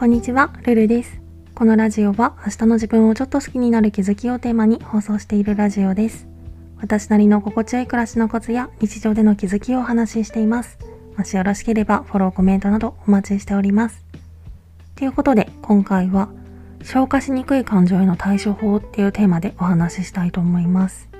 こんにちは、ルルです。このラジオは明日の自分をちょっと好きになる気づきをテーマに放送しているラジオです。私なりの心地よい暮らしのコツや日常での気づきをお話ししています。もしよろしければフォロー、コメントなどお待ちしております。ということで今回は消化しにくい感情への対処法っていうテーマでお話ししたいと思います。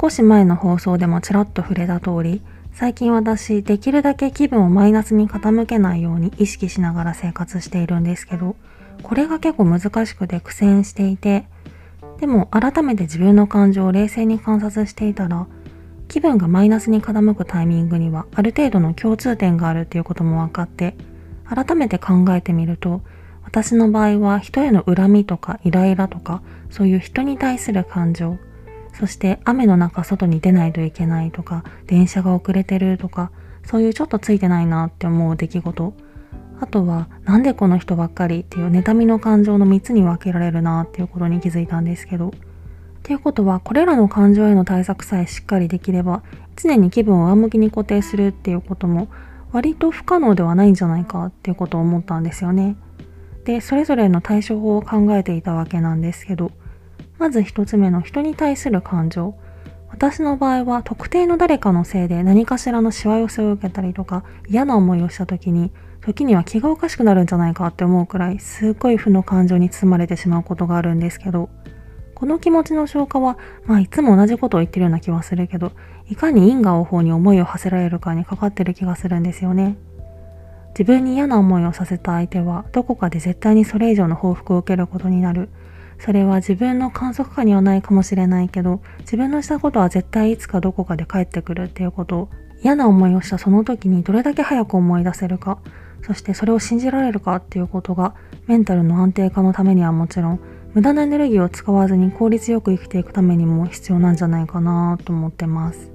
少し前の放送でもちらっと触れた通り、最近私できるだけ気分をマイナスに傾けないように意識しながら生活しているんですけど、これが結構難しくて苦戦していて、でも改めて自分の感情を冷静に観察していたら、気分がマイナスに傾くタイミングにはある程度の共通点があるっていうことも分かって、改めて考えてみると、私の場合は人への恨みとかイライラとか、そういう人に対する感情、そして雨の中外に出ないといけないとか、電車が遅れてるとか、そういうちょっとついてないなって思う出来事。あとは、なんでこの人ばっかりっていう妬みの感情の3つに分けられるなっていうことに気づいたんですけど。っていうことは、これらの感情への対策さえしっかりできれば、常に気分を上向きに固定するっていうことも、割と不可能ではないんじゃないかっていうことを思ったんですよね。で、それぞれの対処法を考えていたわけなんですけど、まず一つ目の人に対する感情。私の場合は特定の誰かのせいで何かしらのしわ寄せを受けたりとか嫌な思いをした時に時には気がおかしくなるんじゃないかって思うくらいすっごい負の感情に包まれてしまうことがあるんですけどこの気持ちの消化はまあいつも同じことを言ってるような気はするけどいかに因果応報に思いを馳せられるかにかかってる気がするんですよね。自分に嫌な思いをさせた相手はどこかで絶対にそれ以上の報復を受けることになる。それは自分の観測下にはないかもしれないけど、自分のしたことは絶対いつかどこかで帰ってくるっていうことを、嫌な思いをしたその時にどれだけ早く思い出せるか、そしてそれを信じられるかっていうことが、メンタルの安定化のためにはもちろん、無駄なエネルギーを使わずに効率よく生きていくためにも必要なんじゃないかなと思ってます。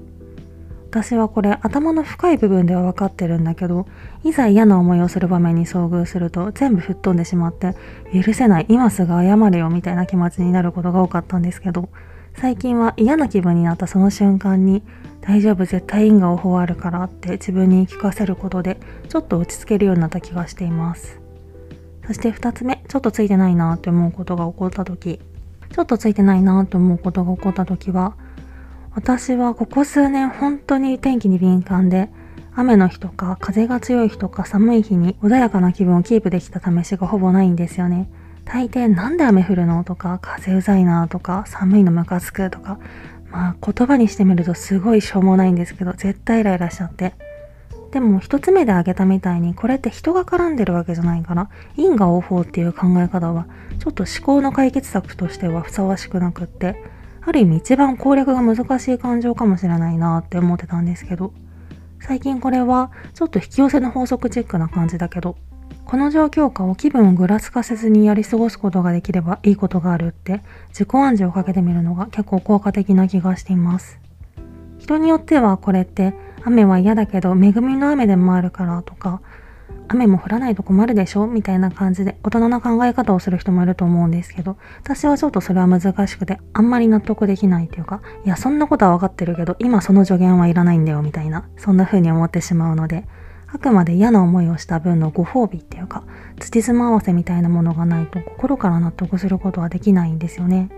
私はこれ頭の深い部分では分かってるんだけどいざ嫌な思いをする場面に遭遇すると全部吹っ飛んでしまって許せない今すぐ謝れよみたいな気持ちになることが多かったんですけど最近は嫌な気分になったその瞬間に大丈夫絶対因果応報あるからって自分に聞かせることでちょっと落ち着けるようになった気がしています。そして2つ目ちょっとついてないなって思うことが起こった時ちょっとついてないなって思うことが起こった時は私はここ数年本当に天気に敏感で雨の日とか風が強い日とか寒い日に穏やかな気分をキープできた試しがほぼないんですよね。大抵なんで雨降るのとか風うざいなとか寒いのムカつくとかまあ言葉にしてみるとすごいしょうもないんですけど絶対イライラしちゃって。でも一つ目で挙げたみたいにこれって人が絡んでるわけじゃないから因果応報っていう考え方はちょっと思考の解決策としてはふさわしくなくってある意味一番攻略が難しい感情かもしれないなって思ってたんですけど、最近これはちょっと引き寄せの法則チックな感じだけど、この状況下を気分をぐらつかせずにやり過ごすことができればいいことがあるって自己暗示をかけてみるのが結構効果的な気がしています。人によってはこれって雨は嫌だけど恵みの雨でもあるからとか雨も降らないと困るでしょ？みたいな感じで大人な考え方をする人もいると思うんですけど、私はちょっとそれは難しくて、あんまり納得できないというか、いや、そんなことは分かってるけど、今その助言はいらないんだよみたいな、そんな風に思ってしまうので、あくまで嫌な思いをした分のご褒美っていうか、土妻合わせみたいなものがないと心から納得することはできないんですよね。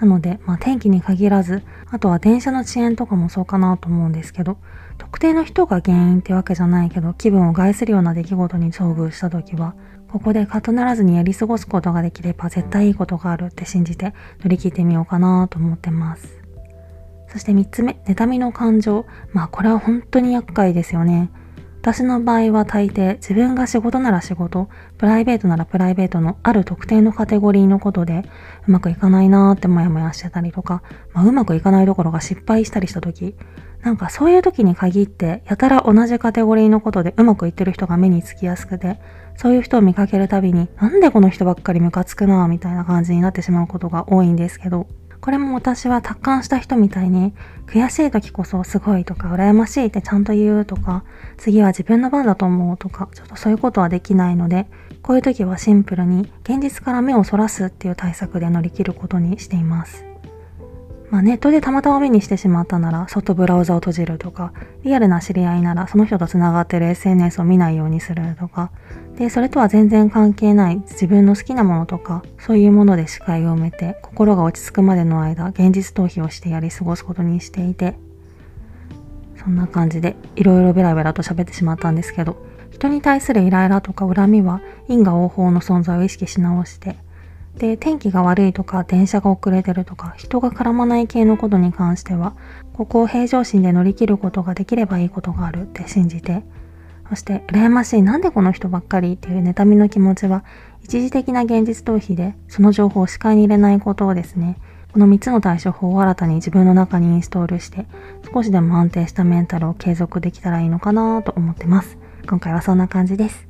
なので、まあ天気に限らず、あとは電車の遅延とかもそうかなと思うんですけど、特定の人が原因ってわけじゃないけど、気分を害するような出来事に遭遇した時は、ここでかとならずにやり過ごすことができれば絶対いいことがあるって信じて乗り切ってみようかなと思ってます。そして3つ目、妬みの感情。まあこれは本当に厄介ですよね。私の場合は大抵自分が仕事なら仕事、プライベートならプライベートのある特定のカテゴリーのことでうまくいかないなーってモヤモヤしてたりとか、まあ、うまくいかないどころが失敗したりした時、なんかそういう時に限ってやたら同じカテゴリーのことでうまくいってる人が目につきやすくて、そういう人を見かけるたびになんでこの人ばっかりムカつくなーみたいな感じになってしまうことが多いんですけど、これも私は達観した人みたいに、悔しい時こそすごいとか、羨ましいってちゃんと言うとか、次は自分の番だと思うとか、ちょっとそういうことはできないので、こういう時はシンプルに現実から目をそらすっていう対策で乗り切ることにしています。まあ、ネットでたまたま目にしてしまったなら、そっとブラウザを閉じるとか、リアルな知り合いならその人と繋がってる SNS を見ないようにするとか、で、それとは全然関係ない自分の好きなものとか、そういうもので視界を埋めて、心が落ち着くまでの間、現実逃避をしてやり過ごすことにしていて、そんな感じで、いろいろベラベラと喋ってしまったんですけど、人に対するイライラとか恨みは因果応報の存在を意識し直して、で、天気が悪いとか、電車が遅れてるとか、人が絡まない系のことに関しては、ここを平常心で乗り切ることができればいいことがあるって信じて、そして、羨ましい、なんでこの人ばっかりっていう妬みの気持ちは、一時的な現実逃避で、その情報を視界に入れないことをですね、この3つの対処法を新たに自分の中にインストールして、少しでも安定したメンタルを継続できたらいいのかなと思ってます。今回はそんな感じです。